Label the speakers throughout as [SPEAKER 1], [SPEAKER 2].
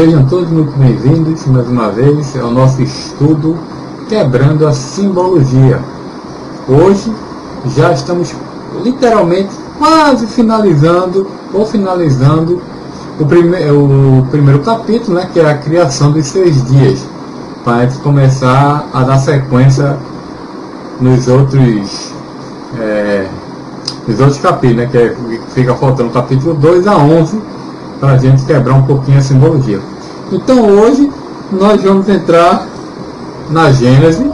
[SPEAKER 1] Sejam todos muito bem-vindos mais uma vez ao nosso estudo Quebrando a Simbologia. Hoje já estamos literalmente quase finalizando ou finalizando o, prime o primeiro capítulo, né, que é a criação dos seis dias, para começar a dar sequência nos outros é, nos outros capítulos, né, que é, fica faltando o capítulo 2 a 11 para a gente quebrar um pouquinho a simbologia. Então hoje nós vamos entrar na Gênese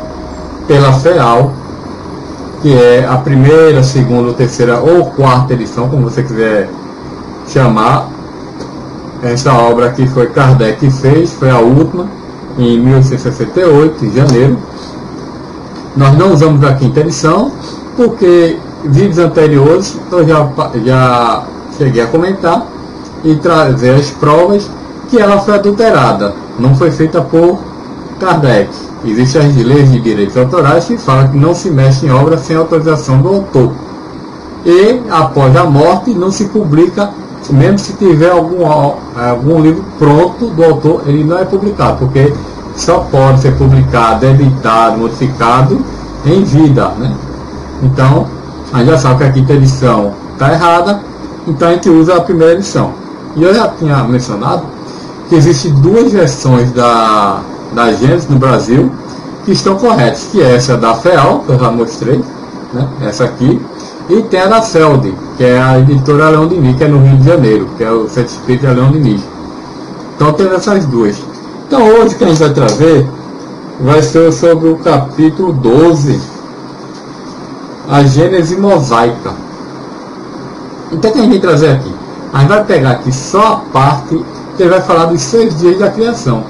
[SPEAKER 1] pela FEAL, que é a primeira, segunda, terceira ou quarta edição, como você quiser chamar. Essa obra aqui foi Kardec que fez, foi a última, em 1868, em janeiro. Nós não usamos a quinta edição, porque vídeos anteriores eu já, já cheguei a comentar e trazer as provas que ela foi adulterada, não foi feita por Kardec. Existem as leis de direitos autorais que falam que não se mexe em obra sem autorização do autor. E após a morte não se publica, mesmo se tiver algum, algum livro pronto do autor, ele não é publicado, porque só pode ser publicado, editado, modificado em vida. Né? Então, a gente já sabe que a quinta edição está errada, então a gente usa a primeira edição. E eu já tinha mencionado que existem duas versões da, da Gênesis no Brasil que estão corretas, que é essa da FEAL, que eu já mostrei, né? essa aqui, e tem a da CELD, que é a editora Leão de Nis, que é no Rio de Janeiro, que é o Centro Espírita Leão de Nis. Então tem essas duas. Então hoje que a gente vai trazer vai ser sobre o capítulo 12, a Gênese Mosaica. Então o que a gente vai trazer aqui? A gente vai pegar aqui só a parte que vai falar dos seis dias da criação.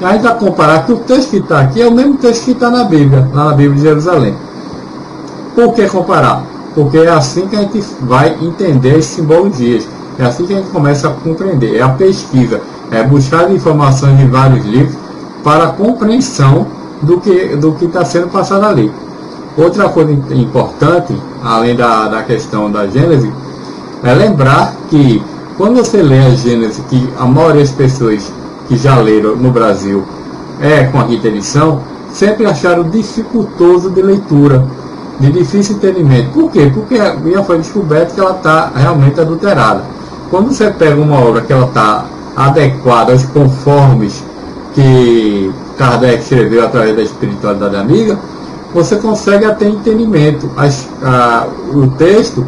[SPEAKER 1] E a gente vai comparar que o texto que está aqui é o mesmo texto que está na Bíblia, lá na Bíblia de Jerusalém. Por que comparar? Porque é assim que a gente vai entender as simbologias. É assim que a gente começa a compreender. É a pesquisa, é buscar informações em vários livros para a compreensão do que do que está sendo passado ali. Outra coisa importante, além da, da questão da Gênesis, é lembrar que quando você lê a Gênesis, que a maioria das pessoas que já leram no Brasil é com a quinta edição, sempre acharam dificultoso de leitura, de difícil entendimento. Por quê? Porque já foi descoberto que ela está realmente adulterada. Quando você pega uma obra que ela está adequada aos conformes que Kardec escreveu através da espiritualidade amiga, você consegue até entendimento. As, a, o texto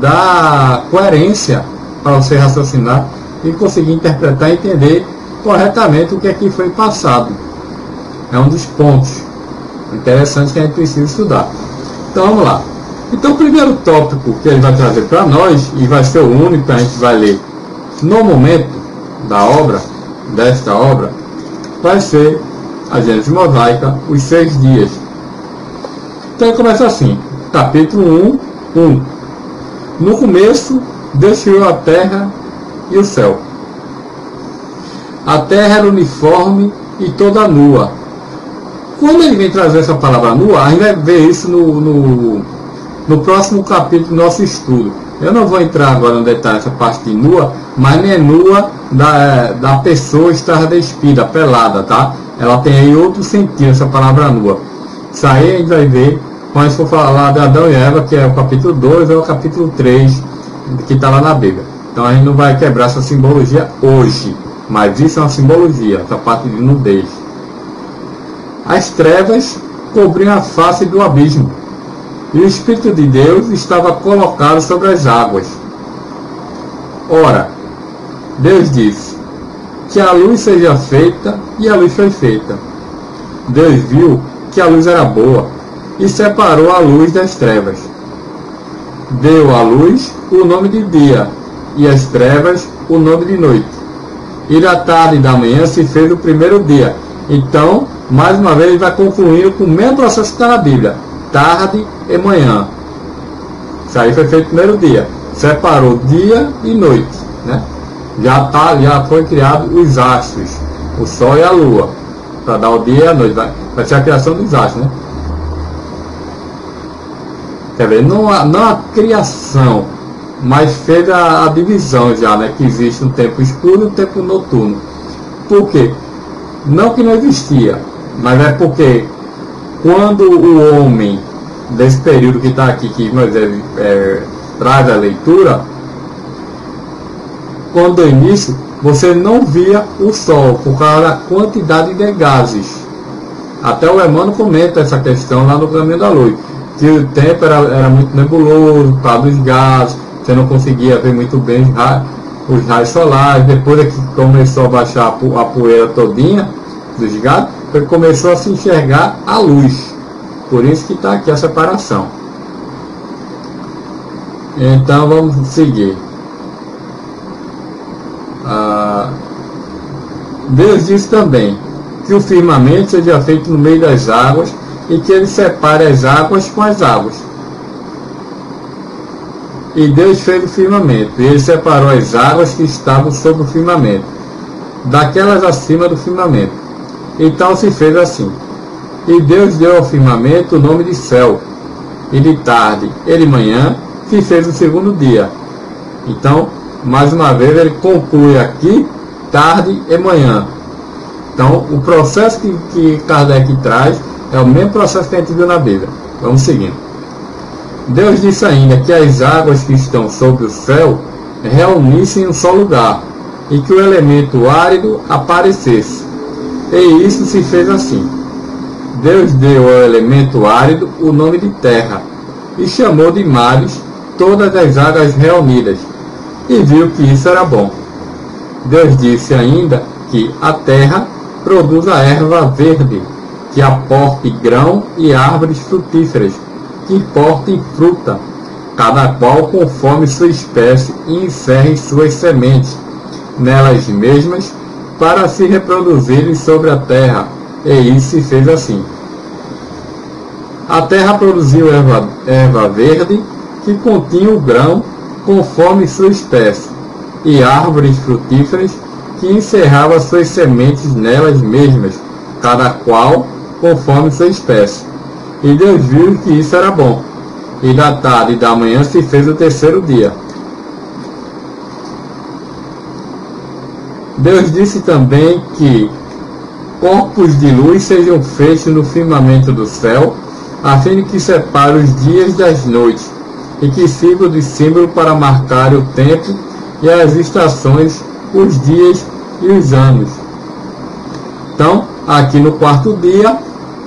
[SPEAKER 1] dá coerência para você raciocinar e conseguir interpretar e entender corretamente o que aqui foi passado. É um dos pontos interessantes que a gente precisa estudar. Então vamos lá. Então o primeiro tópico que ele vai trazer para nós, e vai ser o único que a gente vai ler no momento da obra, desta obra, vai ser a Gênesis Mosaica, os seis dias. Então começa assim, capítulo 1, 1. No começo, Deus criou a terra e o céu. A terra era uniforme e toda nua. Quando ele vem trazer essa palavra nua, a gente vai ver isso no, no, no próximo capítulo do nosso estudo. Eu não vou entrar agora no detalhe essa parte de nua, mas não é nua da, da pessoa estar despida, pelada, tá? Ela tem aí outro sentido, essa palavra nua. Isso aí a gente vai ver quando for falar de Adão e Eva, que é o capítulo 2 ou o capítulo 3 que está lá na Bíblia. Então a gente não vai quebrar essa simbologia hoje, mas isso é uma simbologia, essa parte de nudez. As trevas cobriam a face do abismo, e o Espírito de Deus estava colocado sobre as águas. Ora, Deus disse: Que a luz seja feita, e a luz foi feita. Deus viu que a luz era boa, e separou a luz das trevas deu à luz o nome de dia, e às trevas o nome de noite. E da tarde e da manhã se fez o primeiro dia. Então, mais uma vez, ele vai concluindo com o mesmo processo que está na Bíblia: tarde e manhã. Isso aí foi feito o primeiro dia. Separou dia e noite. Né? Já, tá, já foi criado os astros, o sol e a lua, para dar o dia e a noite. Vai ser a criação dos astros. Né? Quer ver, não a, não a criação, mas fez a, a, divisão já, né? Que existe um tempo escuro e um tempo noturno. Por quê? Não que não existia, mas é porque quando o homem desse período que está aqui, que Moisés é, traz a leitura, quando no início você não via o Sol por causa da quantidade de gases. Até o Emmanuel comenta essa questão lá no Caminho da Luz, que o tempo era, era muito nebuloso por causa dos gases, você não conseguia ver muito bem os raios, os raios solares. Depois é que começou a baixar a poeira todinha dos ele começou a se enxergar a luz. Por isso que está aqui a separação. Então vamos seguir. Ah, Deus disse também que o firmamento seja feito no meio das águas e que ele separe as águas com as águas. E Deus fez o firmamento, e ele separou as águas que estavam sobre o firmamento, daquelas acima do firmamento. Então se fez assim. E Deus deu ao firmamento o nome de céu, e de tarde e de manhã se fez o segundo dia. Então, mais uma vez, ele conclui aqui tarde e manhã. Então, o processo que, que Kardec traz é o mesmo processo que a gente viu na Bíblia. Vamos seguindo. Deus disse ainda que as águas que estão sobre o céu reunissem em um só lugar e que o elemento árido aparecesse. E isso se fez assim. Deus deu ao elemento árido o nome de terra e chamou de mares todas as águas reunidas e viu que isso era bom. Deus disse ainda que a terra produz a erva verde, que aporte grão e árvores frutíferas, que portem fruta, cada qual conforme sua espécie, e encerre suas sementes nelas mesmas, para se reproduzirem sobre a terra, e isso se fez assim. A terra produziu erva, erva verde, que continha o grão conforme sua espécie, e árvores frutíferas que encerrava suas sementes nelas mesmas, cada qual conforme sua espécie. E Deus viu que isso era bom. E da tarde e da manhã se fez o terceiro dia. Deus disse também que corpos de luz sejam feitos no firmamento do céu, a fim de que separe os dias das noites, e que sirva de símbolo para marcar o tempo e as estações, os dias e os anos. Então, aqui no quarto dia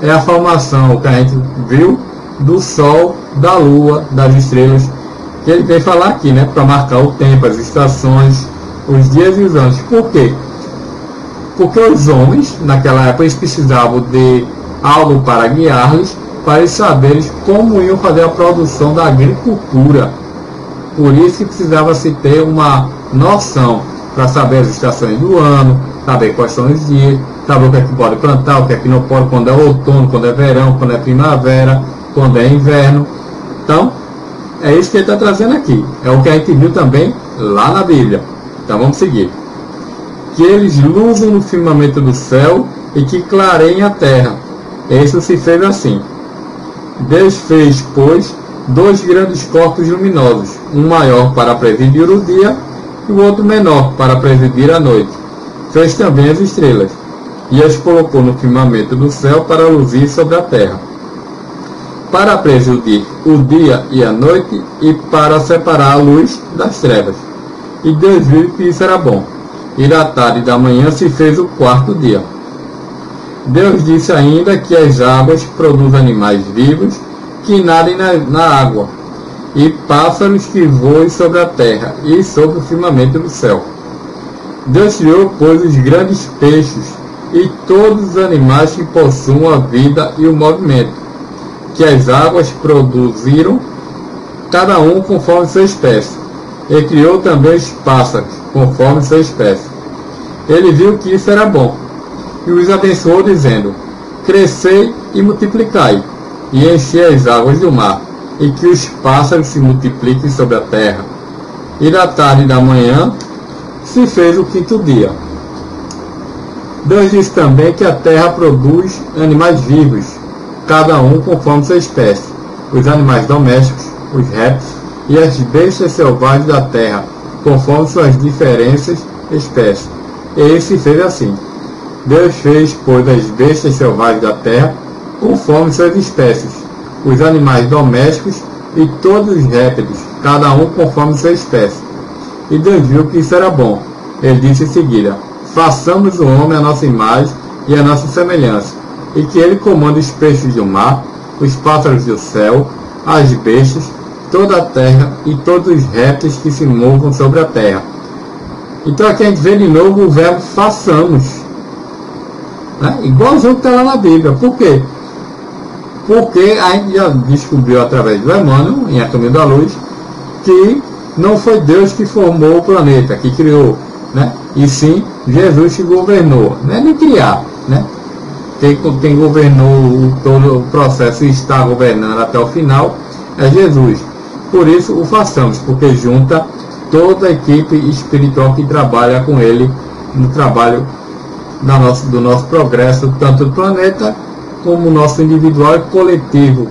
[SPEAKER 1] é a formação que a gente viu do Sol, da Lua, das estrelas, que ele vem falar aqui, né, para marcar o tempo, as estações, os dias e os anos. Por quê? Porque os homens, naquela época, eles precisavam de algo para guiá-los para eles saberem como iam fazer a produção da agricultura. Por isso que precisava se ter uma noção para saber as estações do ano, saber quais são os dias, saber o que é que pode plantar, o que é que não pode, quando é outono, quando é verão, quando é primavera, quando é inverno. Então, é isso que ele está trazendo aqui. É o que a gente viu também lá na Bíblia. Então vamos seguir. Que eles luzem no firmamento do céu e que clareiem a terra. Isso se fez assim. Deus fez, pois, dois grandes corpos luminosos, um maior para presidir o dia e o outro menor para presidir a noite. Fez também as estrelas, e as colocou no firmamento do céu para luzir sobre a terra, para presidir o dia e a noite e para separar a luz das trevas. E Deus viu que isso era bom. E da tarde e da manhã se fez o quarto dia. Deus disse ainda que as águas produzem animais vivos que nadem na, na água, e pássaros que voem sobre a terra e sobre o firmamento do céu. Deus criou, pois, os grandes peixes e todos os animais que possuam a vida e o movimento, que as águas produziram, cada um conforme sua espécie. E criou também os pássaros, conforme sua espécie. Ele viu que isso era bom e os abençoou, dizendo: Crescei e multiplicai, e enchei as águas do mar, e que os pássaros se multipliquem sobre a terra. E da tarde e da manhã se fez o quinto dia. Deus disse também que a terra produz animais vivos, cada um conforme sua espécie, os animais domésticos, os répteis e as bestas selvagens da terra, conforme suas diferentes espécies. E ele se fez assim. Deus fez, pois, as bestas selvagens da terra conforme suas espécies, os animais domésticos e todos os répteis, cada um conforme sua espécie. E Deus viu que isso era bom. Ele disse em seguida: Façamos o homem a nossa imagem e a nossa semelhança, e que ele comande os peixes do mar, os pássaros do céu, as bestas, toda a terra e todos os répteis que se movam sobre a terra. Então aqui a gente vê de novo o verbo façamos. Né? Igualzinho que está lá na Bíblia. Por quê? Porque a gente já descobriu através do Emmanuel, em A Caminho da Luz, que não foi Deus que formou o planeta, que criou, né? e sim Jesus que governou. Não é nem criar, né? Quem, quem governou todo o processo e está governando até o final é Jesus. Por isso o façamos, porque junta toda a equipe espiritual que trabalha com ele no trabalho da do nosso progresso, tanto do planeta como nosso individual e coletivo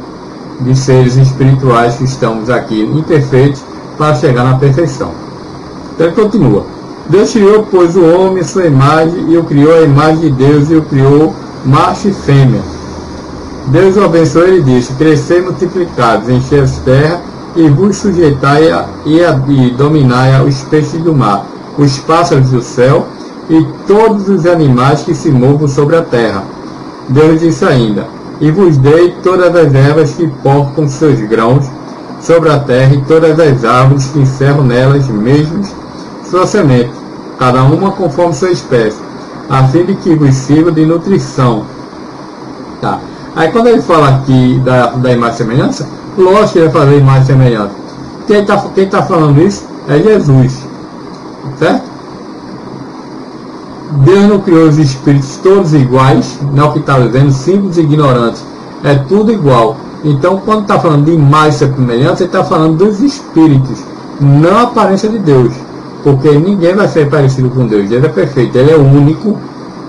[SPEAKER 1] de seres espirituais que estamos aqui imperfeitos para chegar na perfeição. Então ele continua. Deus criou, pois, o homem, sua imagem, e o criou a imagem de Deus, e o criou macho e fêmea. Deus o abençoou e disse: Crescei multiplicados, enchei as terras, e vos sujeitai a, e, a, e dominai os peixes do mar, os pássaros do céu, e todos os animais que se movam sobre a terra. Deus disse ainda: E vos dei todas as ervas que portam seus grãos sobre a terra, e todas as árvores que encerram nelas mesmos sua semente cada uma conforme sua espécie, a fim de que vos sirva de nutrição. Tá. Aí quando ele fala aqui da, da imagem e semelhança, lógico que ele vai fazer imagem e semelhança. Quem está quem tá falando isso é Jesus. Certo? Deus não criou os espíritos todos iguais, não que está dizendo, simples e ignorantes. É tudo igual. Então, quando está falando de imagem semelhança, ele está falando dos espíritos, não a aparência de Deus. Porque ninguém vai ser parecido com Deus. Deus é perfeito, ele é único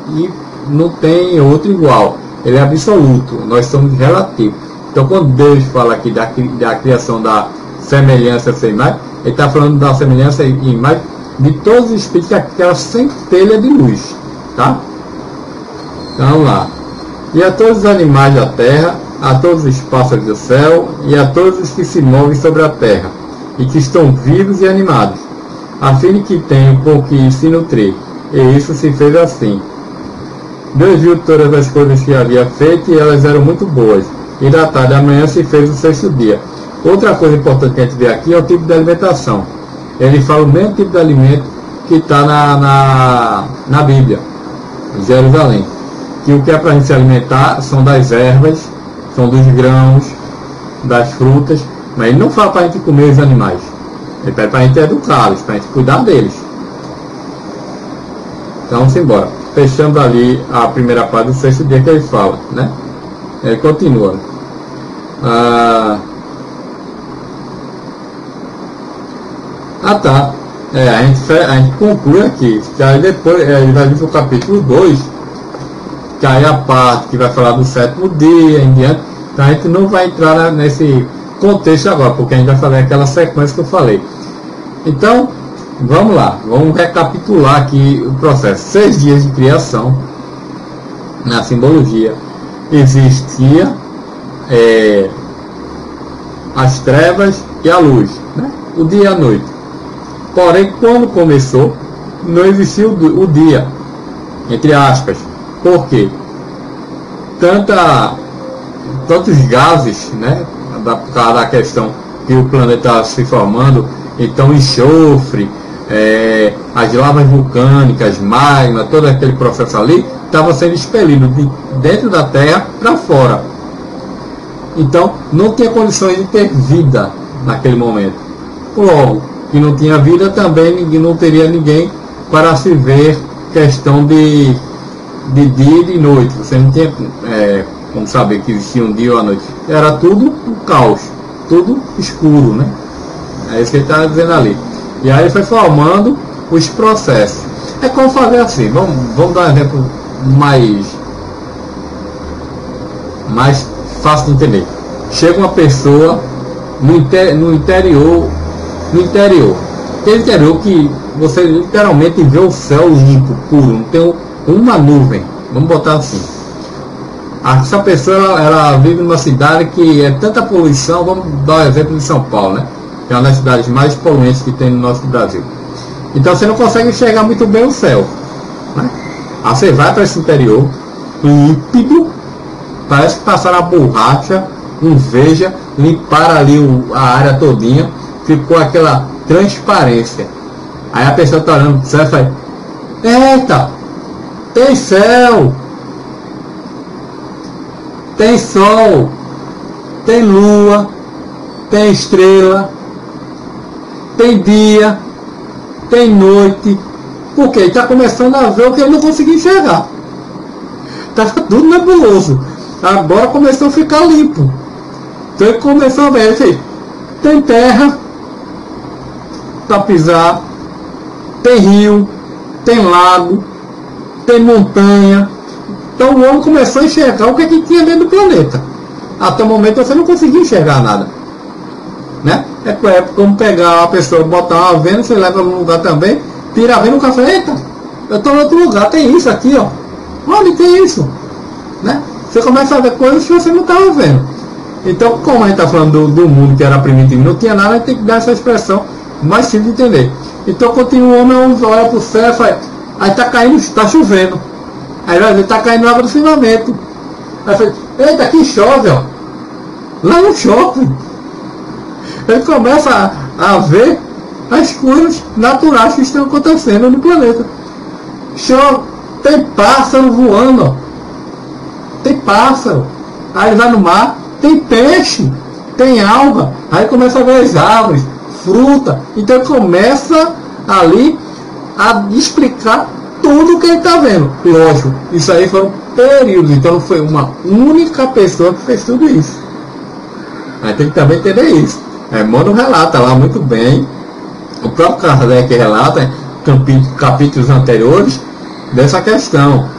[SPEAKER 1] e não tem outro igual. Ele é absoluto, nós somos relativos. Então, quando Deus fala aqui da, da criação da semelhança sem imagem, ele está falando da semelhança e imagem de todos os espíritos, aquela centelha de luz. Tá? Então, lá. E a todos os animais da terra, a todos os pássaros do céu, e a todos os que se movem sobre a terra, e que estão vivos e animados a fim de que tenham com que se nutrir. E isso se fez assim. Deus viu todas as coisas que havia feito e elas eram muito boas. E da tarde da manhã se fez o sexto dia. Outra coisa importante vê aqui é o tipo de alimentação. Ele fala o mesmo tipo de alimento que está na, na, na Bíblia, em Jerusalém. Que o que é para a gente se alimentar são das ervas, são dos grãos, das frutas, mas ele não fala para a gente comer os animais. Ele pede para a gente educá-los, para a gente cuidar deles. Então vamos embora. Fechando ali a primeira parte do sexto dia que ele fala, né? Ele continua. Ah tá. É, a, gente, a gente conclui aqui. Que aí depois é, ele vai vir para o capítulo 2, que aí a parte que vai falar do sétimo dia em diante. Então a gente não vai entrar nesse contexto agora, porque a gente vai fazer aquela sequência que eu falei. Então, vamos lá, vamos recapitular aqui o processo. Seis dias de criação, na simbologia, existia é, as trevas e a luz, né? o dia e a noite. Porém, quando começou, não existiu o dia, entre aspas. Por quê? Tanta, tantos gases, né? da, da questão que o planeta se formando, então enxofre, é, as lavas vulcânicas, magma, todo aquele processo ali, estava sendo expelido de dentro da Terra para fora. Então não tinha condições de ter vida naquele momento. Logo, que não tinha vida também não teria ninguém para se ver questão de, de dia e de noite. Você não tinha é, como saber que existia um dia ou a noite. Era tudo um caos, tudo escuro, né? É isso que ele está dizendo ali. E aí foi formando os processos. É como fazer assim, vamos, vamos dar um exemplo mais, mais fácil de entender. Chega uma pessoa no, inter, no interior, no interior. Aquele interior que você literalmente vê o céu limpo, puro, não tem uma nuvem, vamos botar assim. Essa pessoa ela, ela vive numa cidade que é tanta poluição, vamos dar o um exemplo de São Paulo, né? Que é uma das cidades mais poluentes que tem no nosso Brasil. Então você não consegue enxergar muito bem o céu. Né? Aí você vai para esse interior, límpido, parece que passaram a borracha, um veja, limparam ali o, a área todinha, ficou aquela transparência. Aí a pessoa está olhando para o céu e fala, eita, tem céu, tem sol, tem lua, tem estrela, tem dia, tem noite. Porque ele está começando a ver o que ele não conseguia enxergar. Estava tudo nebuloso. Agora começou a ficar limpo. Então ele começou a ver, assim, tem terra pisar, tem rio, tem lago, tem montanha. Então o homem começou a enxergar o que, é que tinha dentro do planeta. Até o momento você não conseguia enxergar nada. Né? É, como pegar a pessoa, botar uma venda, você leva num lugar também, tira a venda no café, eita, eu estou em outro lugar, tem isso aqui, ó. Olha, tem isso. Né? Você começa a ver coisas que você não estava vendo. Então, como a gente está falando do, do, mundo que era primitivo, não tinha nada, a gente tem que dar essa expressão mais simples de entender. Então, continua o homem, olha para o céu e fala, aí está caindo, está chovendo. Aí vai ver, está caindo água do firmamento. Aí fala, eita, aqui chove, ó. Lá não chove. Ele começa a, a ver as coisas naturais que estão acontecendo no planeta. Chove, tem pássaro voando, ó. Tem pássaro. Aí vai no mar, tem peixe, tem alga. Aí começa a ver as árvores, fruta. Então ele começa ali a explicar tudo o que ele está vendo. Lógico, isso aí foram períodos. Então não foi uma única pessoa que fez tudo isso. Aí tem que também entender isso. É, Mano relata lá muito bem. O próprio Kardec relata capítulos anteriores dessa questão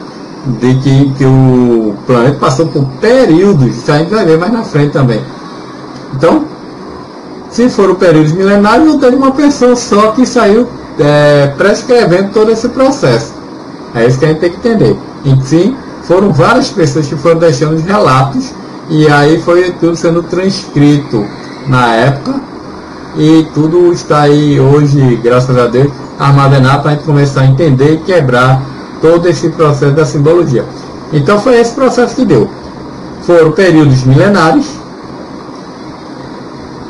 [SPEAKER 1] de que, que o planeta passou por períodos, isso a gente vai ver mais na frente também. Então, se foram períodos milenários, não teve uma pessoa só que saiu é, prescrevendo todo esse processo. É isso que a gente tem que entender. Enfim, foram várias pessoas que foram deixando os relatos e aí foi tudo sendo transcrito na época e tudo está aí hoje, graças a Deus, armazenado para a gente começar a entender e quebrar todo esse processo da simbologia. Então foi esse processo que deu. Foram períodos milenares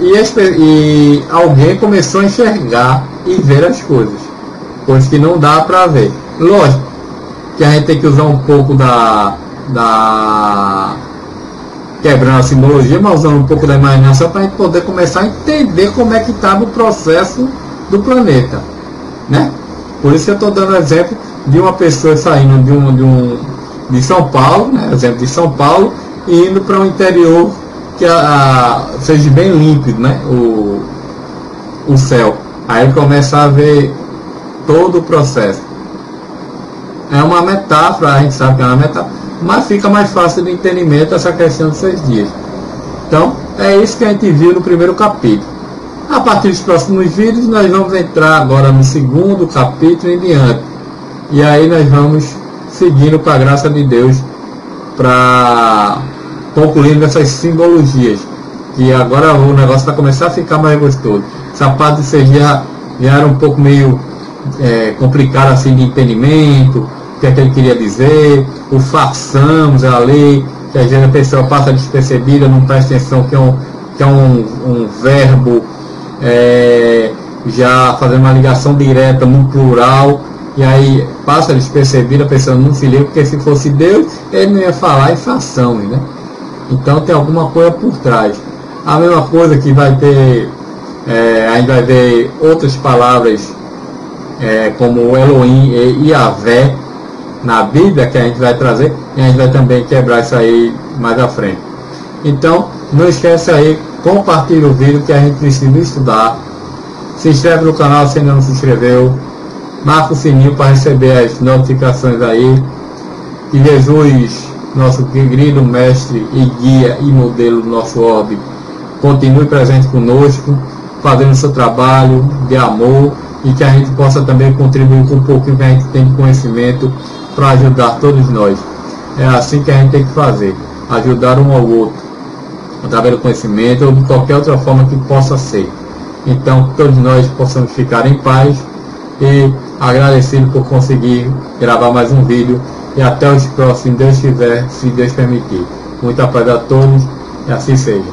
[SPEAKER 1] e, e alguém começou a enxergar e ver as coisas, coisas que não dá para ver. Lógico que a gente tem que usar um pouco da, da quebrando a simbologia, mas usando um pouco da imaginação para a gente poder começar a entender como é que estava o processo do planeta. Né? Por isso eu estou dando exemplo de uma pessoa saindo de um, de, um, de São Paulo, né? exemplo de São Paulo, e indo para um interior que a, a, seja bem límpido né? o, o céu. Aí começa a ver todo o processo. É uma metáfora, a gente sabe que é uma metáfora, mas fica mais fácil de entendimento essa questão dos seis dias. Então, é isso que a gente viu no primeiro capítulo. A partir dos próximos vídeos, nós vamos entrar agora no segundo capítulo em diante. E aí nós vamos seguindo com a graça de Deus para concluindo essas simbologias. Que agora o negócio vai começar a ficar mais gostoso. Essa parte de já, já era um pouco meio é, complicado assim de entendimento que é que ele queria dizer, o façamos ali, que às vezes a pessoa passa despercebida, não presta atenção que é um, que é um, um verbo é, já fazendo uma ligação direta no plural, e aí passa despercebida, a pessoa não se liga, porque se fosse Deus, ele não ia falar em façamos, né? Então tem alguma coisa por trás. A mesma coisa que vai ter, é, a gente vai ver outras palavras é, como Elohim e Yahvé, na Bíblia que a gente vai trazer e a gente vai também quebrar isso aí mais à frente. Então, não esquece aí, compartilhe o vídeo que a gente precisa estudar. Se inscreve no canal se ainda não se inscreveu. Marca o sininho para receber as notificações aí. Que Jesus, nosso querido mestre e guia e modelo do nosso orbe, continue presente conosco, fazendo seu trabalho de amor e que a gente possa também contribuir com um pouquinho que a gente tem de conhecimento para ajudar todos nós. É assim que a gente tem que fazer, ajudar um ao outro, através do conhecimento ou de qualquer outra forma que possa ser. Então, todos nós possamos ficar em paz e agradecido por conseguir gravar mais um vídeo e até os próximos, Deus estiver, se Deus permitir. Muita paz a todos e assim seja.